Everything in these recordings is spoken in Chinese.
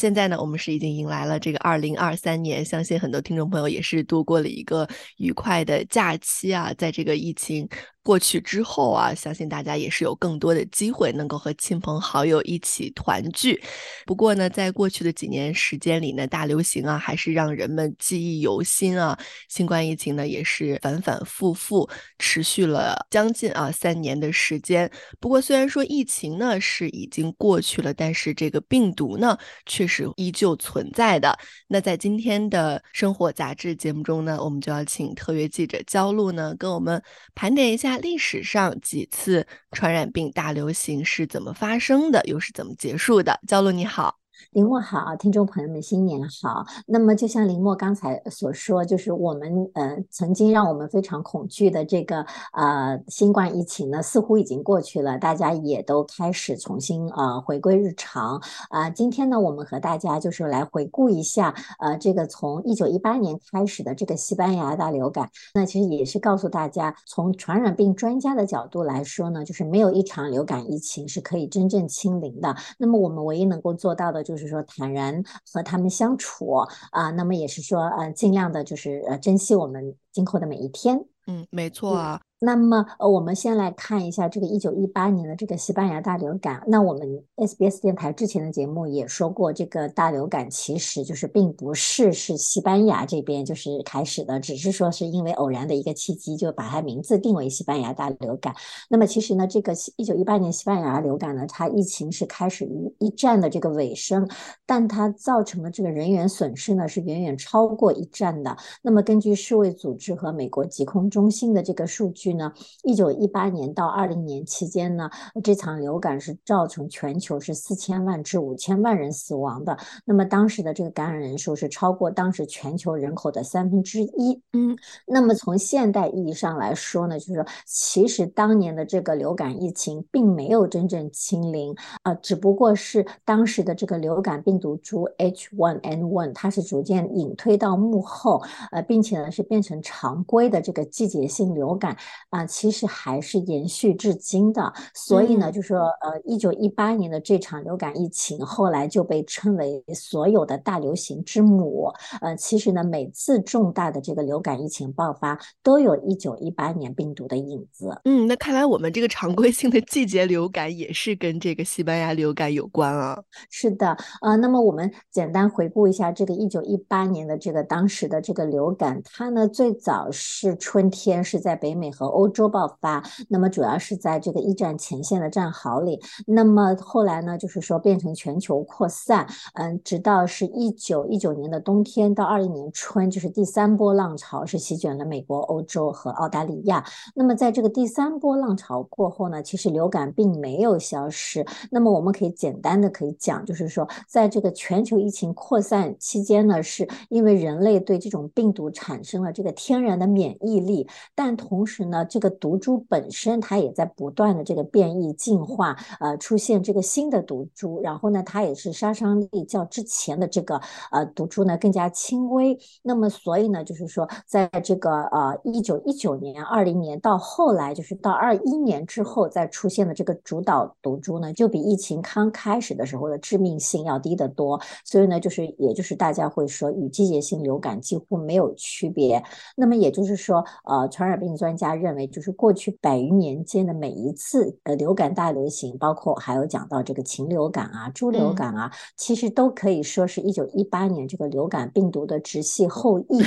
现在呢，我们是已经迎来了这个二零二三年，相信很多听众朋友也是度过了一个愉快的假期啊，在这个疫情。过去之后啊，相信大家也是有更多的机会能够和亲朋好友一起团聚。不过呢，在过去的几年时间里呢，大流行啊，还是让人们记忆犹新啊。新冠疫情呢，也是反反复复持续了将近啊三年的时间。不过，虽然说疫情呢是已经过去了，但是这个病毒呢，却是依旧存在的。那在今天的生活杂志节目中呢，我们就要请特约记者焦露呢，跟我们盘点一下。历史上几次传染病大流行是怎么发生的，又是怎么结束的？焦露你好。林墨好，听众朋友们新年好。那么就像林墨刚才所说，就是我们呃曾经让我们非常恐惧的这个呃新冠疫情呢，似乎已经过去了，大家也都开始重新呃回归日常啊。今天呢，我们和大家就是来回顾一下呃这个从一九一八年开始的这个西班牙大流感。那其实也是告诉大家，从传染病专家的角度来说呢，就是没有一场流感疫情是可以真正清零的。那么我们唯一能够做到的。就是说，坦然和他们相处啊，那么也是说，呃，尽量的，就是呃，珍惜我们今后的每一天。嗯，没错啊。那么，呃，我们先来看一下这个一九一八年的这个西班牙大流感。那我们 SBS 电台之前的节目也说过，这个大流感其实就是并不是是西班牙这边就是开始的，只是说是因为偶然的一个契机，就把它名字定为西班牙大流感。那么其实呢，这个一九一八年西班牙流感呢，它疫情是开始于一战的这个尾声，但它造成的这个人员损失呢，是远远超过一战的。那么根据世卫组织和美国疾控中心的这个数据。呢，一九一八年到二零年期间呢，这场流感是造成全球是四千万至五千万人死亡的。那么当时的这个感染人数是超过当时全球人口的三分之一。嗯，那么从现代意义上来说呢，就是说其实当年的这个流感疫情并没有真正清零啊，只不过是当时的这个流感病毒株 H1N1 它是逐渐隐退到幕后，呃，并且呢是变成常规的这个季节性流感。啊，其实还是延续至今的，所以呢，就说呃，一九一八年的这场流感疫情，后来就被称为所有的大流行之母。呃，其实呢，每次重大的这个流感疫情爆发，都有一九一八年病毒的影子。嗯，那看来我们这个常规性的季节流感也是跟这个西班牙流感有关啊。是的，呃，那么我们简单回顾一下这个一九一八年的这个当时的这个流感，它呢最早是春天是在北美和欧洲爆发，那么主要是在这个一战前线的战壕里。那么后来呢，就是说变成全球扩散，嗯，直到是一九一九年的冬天到二零年春，就是第三波浪潮是席卷了美国、欧洲和澳大利亚。那么在这个第三波浪潮过后呢，其实流感并没有消失。那么我们可以简单的可以讲，就是说在这个全球疫情扩散期间呢，是因为人类对这种病毒产生了这个天然的免疫力，但同时呢。这个毒株本身它也在不断的这个变异进化，呃，出现这个新的毒株，然后呢，它也是杀伤力较之前的这个呃毒株呢更加轻微。那么所以呢，就是说，在这个呃一九一九年、二零年到后来，就是到二一年之后再出现的这个主导毒株呢，就比疫情刚开始的时候的致命性要低得多。所以呢，就是也就是大家会说与季节性流感几乎没有区别。那么也就是说，呃，传染病专家认为。就是过去百余年间的每一次呃流感大流行，包括还有讲到这个禽流感啊、猪流感啊，其实都可以说是一九一八年这个流感病毒的直系后 裔。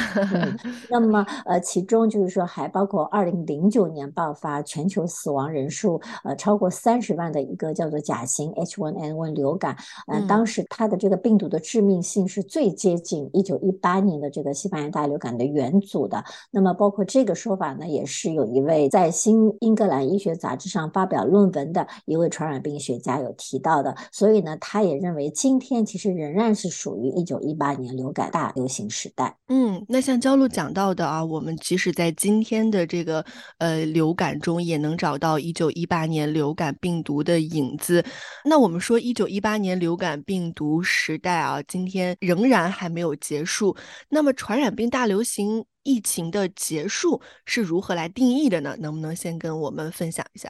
那么呃，其中就是说还包括二零零九年爆发全球死亡人数呃超过三十万的一个叫做甲型 H1N1 流感，呃，当时它的这个病毒的致命性是最接近一九一八年的这个西班牙大流感的元祖的。那么包括这个说法呢，也是有一。位在《新英格兰医学杂志》上发表论文的一位传染病学家有提到的，所以呢，他也认为今天其实仍然是属于一九一八年流感大流行时代。嗯，那像焦露讲到的啊，我们即使在今天的这个呃流感中，也能找到一九一八年流感病毒的影子。那我们说一九一八年流感病毒时代啊，今天仍然还没有结束。那么传染病大流行。疫情的结束是如何来定义的呢？能不能先跟我们分享一下？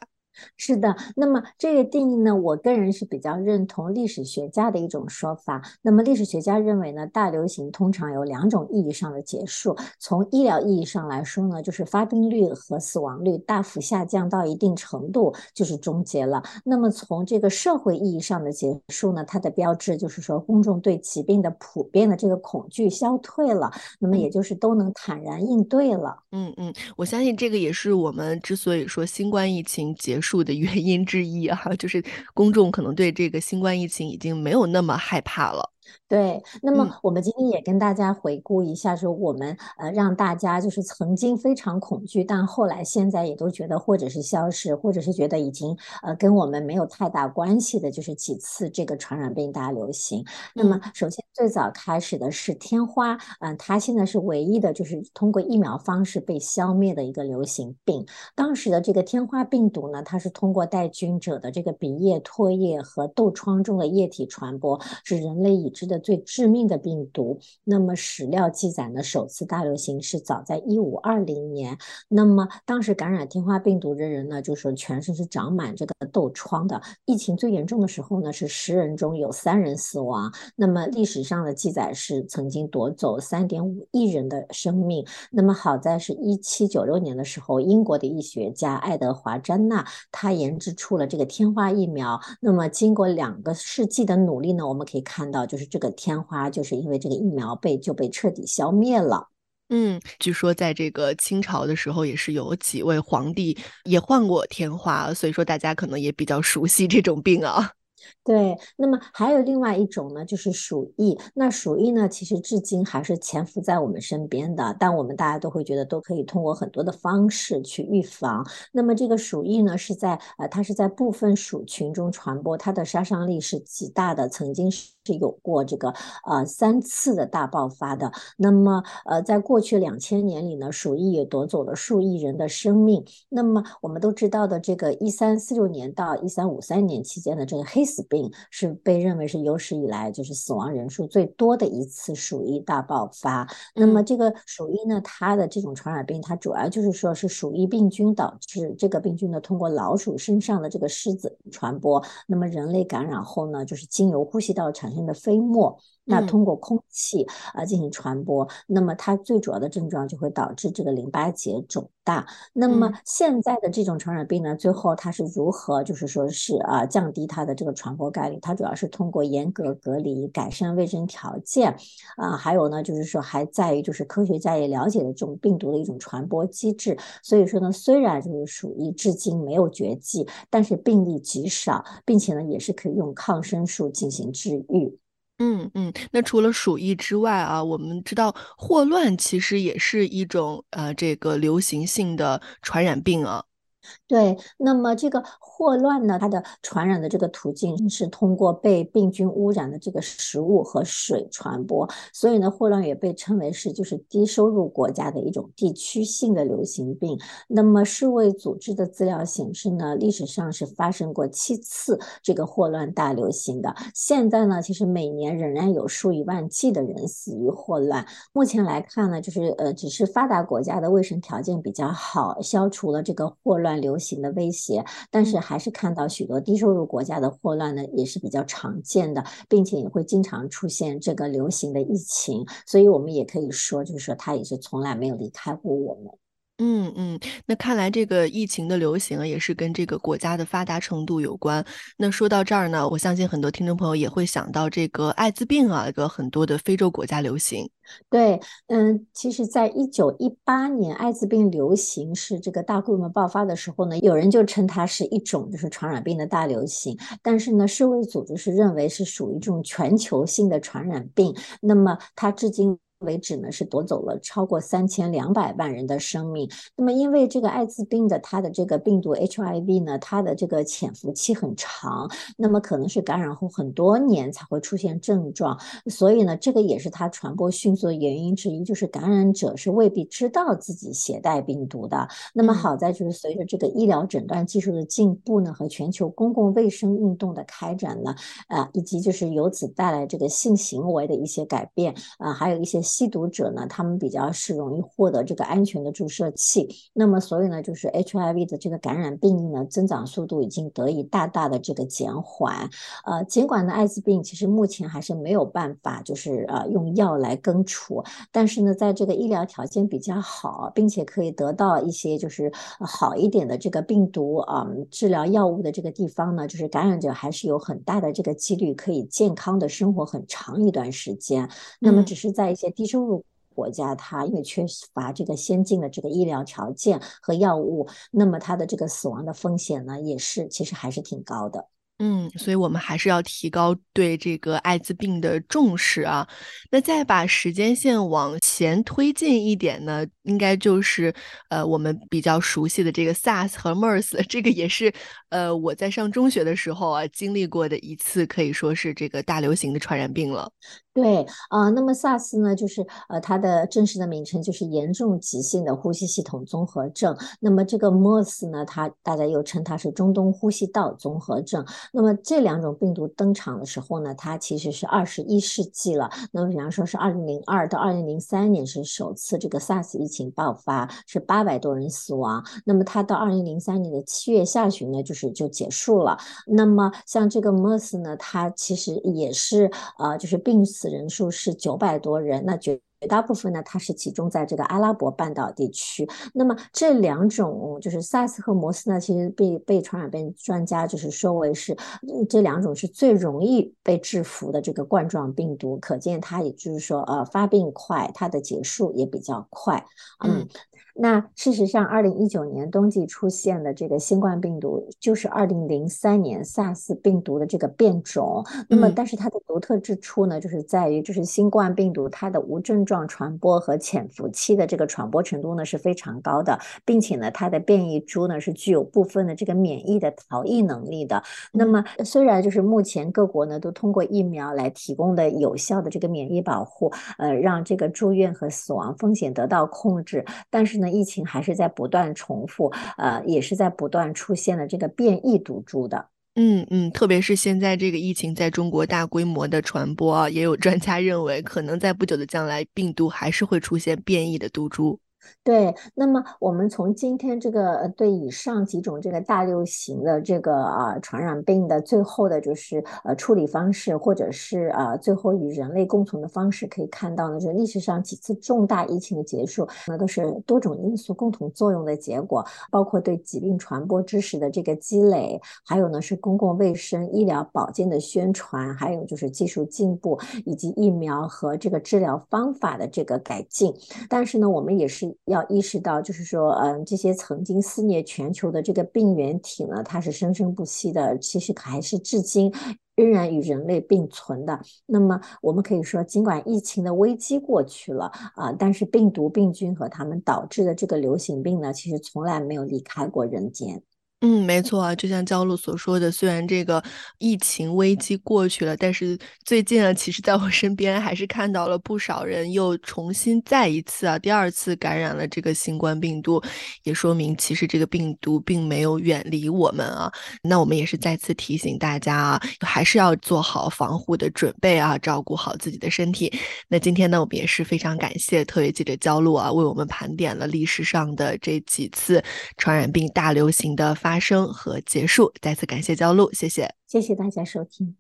是的，那么这个定义呢，我个人是比较认同历史学家的一种说法。那么历史学家认为呢，大流行通常有两种意义上的结束。从医疗意义上来说呢，就是发病率和死亡率大幅下降到一定程度，就是终结了。那么从这个社会意义上的结束呢，它的标志就是说公众对疾病的普遍的这个恐惧消退了，那么也就是都能坦然应对了。嗯嗯，我相信这个也是我们之所以说新冠疫情结数的原因之一哈，就是公众可能对这个新冠疫情已经没有那么害怕了。对，那么我们今天也跟大家回顾一下，说我们呃让大家就是曾经非常恐惧，但后来现在也都觉得或者是消失，或者是觉得已经呃跟我们没有太大关系的，就是几次这个传染病大流行。那么首先最早开始的是天花，嗯，它现在是唯一的就是通过疫苗方式被消灭的一个流行病。当时的这个天花病毒呢，它是通过带菌者的这个鼻液、唾液和痘疮中的液体传播，是人类已知的。最致命的病毒。那么史料记载呢，首次大流行是早在一五二零年。那么当时感染天花病毒的人呢，就说全身是长满这个痘疮的。疫情最严重的时候呢，是十人中有三人死亡。那么历史上的记载是曾经夺走三点五亿人的生命。那么好在是一七九六年的时候，英国的医学家爱德华詹纳他研制出了这个天花疫苗。那么经过两个世纪的努力呢，我们可以看到就是是这个。天花就是因为这个疫苗被就被彻底消灭了。嗯，据说在这个清朝的时候，也是有几位皇帝也患过天花，所以说大家可能也比较熟悉这种病啊。对，那么还有另外一种呢，就是鼠疫。那鼠疫呢，其实至今还是潜伏在我们身边的，但我们大家都会觉得都可以通过很多的方式去预防。那么这个鼠疫呢，是在呃，它是在部分鼠群中传播，它的杀伤力是极大的，曾经是有过这个呃三次的大爆发的。那么呃，在过去两千年里呢，鼠疫也夺走了数亿人的生命。那么我们都知道的，这个一三四六年到一三五三年期间的这个黑死病是被认为是有史以来就是死亡人数最多的一次鼠疫大爆发。那么这个鼠疫呢，它的这种传染病，它主要就是说是鼠疫病菌导致这个病菌呢通过老鼠身上的这个虱子传播。那么人类感染后呢，就是经由呼吸道产生的飞沫。那通过空气啊进行传播，那么它最主要的症状就会导致这个淋巴结肿大。那么现在的这种传染病呢，最后它是如何就是说是啊降低它的这个传播概率？它主要是通过严格隔离、改善卫生条件啊，还有呢就是说还在于就是科学家也了解了这种病毒的一种传播机制。所以说呢，虽然就是属于至今没有绝迹，但是病例极少，并且呢也是可以用抗生素进行治愈。嗯嗯，那除了鼠疫之外啊，我们知道霍乱其实也是一种呃这个流行性的传染病啊。对，那么这个霍乱呢，它的传染的这个途径是通过被病菌污染的这个食物和水传播，所以呢，霍乱也被称为是就是低收入国家的一种地区性的流行病。那么世卫组织的资料显示呢，历史上是发生过七次这个霍乱大流行的。现在呢，其实每年仍然有数以万计的人死于霍乱。目前来看呢，就是呃，只是发达国家的卫生条件比较好，消除了这个霍乱。流行的威胁，但是还是看到许多低收入国家的霍乱呢，也是比较常见的，并且也会经常出现这个流行的疫情，所以我们也可以说，就是说它也是从来没有离开过我们。嗯嗯，那看来这个疫情的流行，也是跟这个国家的发达程度有关。那说到这儿呢，我相信很多听众朋友也会想到这个艾滋病啊，一个很多的非洲国家流行。对，嗯，其实，在一九一八年艾滋病流行是这个大规模爆发的时候呢，有人就称它是一种就是传染病的大流行。但是呢，世卫组织是认为是属于这种全球性的传染病。那么它至今。为止呢，是夺走了超过三千两百万人的生命。那么，因为这个艾滋病的它的这个病毒 HIV 呢，它的这个潜伏期很长，那么可能是感染后很多年才会出现症状，所以呢，这个也是它传播迅速的原因之一，就是感染者是未必知道自己携带病毒的。那么好在就是随着这个医疗诊断技术的进步呢，和全球公共卫生运动的开展呢，啊，以及就是由此带来这个性行为的一些改变啊，还有一些。吸毒者呢，他们比较是容易获得这个安全的注射器。那么所以呢，就是 HIV 的这个感染病例呢，增长速度已经得以大大的这个减缓。呃，尽管呢，艾滋病其实目前还是没有办法，就是呃用药来根除，但是呢，在这个医疗条件比较好，并且可以得到一些就是好一点的这个病毒啊治疗药物的这个地方呢，就是感染者还是有很大的这个几率可以健康的生活很长一段时间。那么只是在一些低收入国家，它因为缺乏这个先进的这个医疗条件和药物，那么它的这个死亡的风险呢，也是其实还是挺高的。嗯，所以我们还是要提高对这个艾滋病的重视啊。那再把时间线往前推进一点呢，应该就是呃我们比较熟悉的这个 SARS 和 MERS，这个也是呃我在上中学的时候啊经历过的一次可以说是这个大流行的传染病了。对啊，那么 SARS 呢，就是呃它的正式的名称就是严重急性的呼吸系统综合症。那么这个 MERS 呢，它大家又称它是中东呼吸道综合症。那么这两种病毒登场的时候呢，它其实是二十一世纪了。那么比方说是二零零二到二零零三年是首次这个 SARS 疫情爆发，是八百多人死亡。那么它到二零零三年的七月下旬呢，就是就结束了。那么像这个 MERS 呢，它其实也是呃，就是病死人数是九百多人。那绝大部分呢，它是集中在这个阿拉伯半岛地区。那么这两种就是 SARS 和摩斯呢，其实被被传染病专家就是说为是这两种是最容易被制服的这个冠状病毒。可见它也就是说，呃，发病快，它的结束也比较快。嗯。那事实上，二零一九年冬季出现的这个新冠病毒，就是二零零三年 SARS 病毒的这个变种。那么，但是它的独特之处呢，就是在于，就是新冠病毒它的无症状传播和潜伏期的这个传播程度呢是非常高的，并且呢，它的变异株呢是具有部分的这个免疫的逃逸能力的。那么，虽然就是目前各国呢都通过疫苗来提供的有效的这个免疫保护，呃，让这个住院和死亡风险得到控制，但是。那疫情还是在不断重复，呃，也是在不断出现了这个变异毒株的。嗯嗯，特别是现在这个疫情在中国大规模的传播，也有专家认为，可能在不久的将来，病毒还是会出现变异的毒株。对，那么我们从今天这个对以上几种这个大流行的这个啊传染病的最后的就是呃处理方式，或者是啊最后与人类共存的方式，可以看到呢，这历史上几次重大疫情的结束，那都是多种因素共同作用的结果，包括对疾病传播知识的这个积累，还有呢是公共卫生、医疗保健的宣传，还有就是技术进步以及疫苗和这个治疗方法的这个改进。但是呢，我们也是。要意识到，就是说，嗯，这些曾经肆虐全球的这个病原体呢，它是生生不息的，其实还是至今仍然与人类并存的。那么，我们可以说，尽管疫情的危机过去了啊，但是病毒、病菌和它们导致的这个流行病呢，其实从来没有离开过人间。嗯，没错啊，就像焦露所说的，虽然这个疫情危机过去了，但是最近啊，其实在我身边还是看到了不少人又重新再一次啊，第二次感染了这个新冠病毒，也说明其实这个病毒并没有远离我们啊。那我们也是再次提醒大家啊，还是要做好防护的准备啊，照顾好自己的身体。那今天呢，我们也是非常感谢特约记者焦露啊，为我们盘点了历史上的这几次传染病大流行的发。发生和结束，再次感谢焦露，谢谢，谢谢大家收听。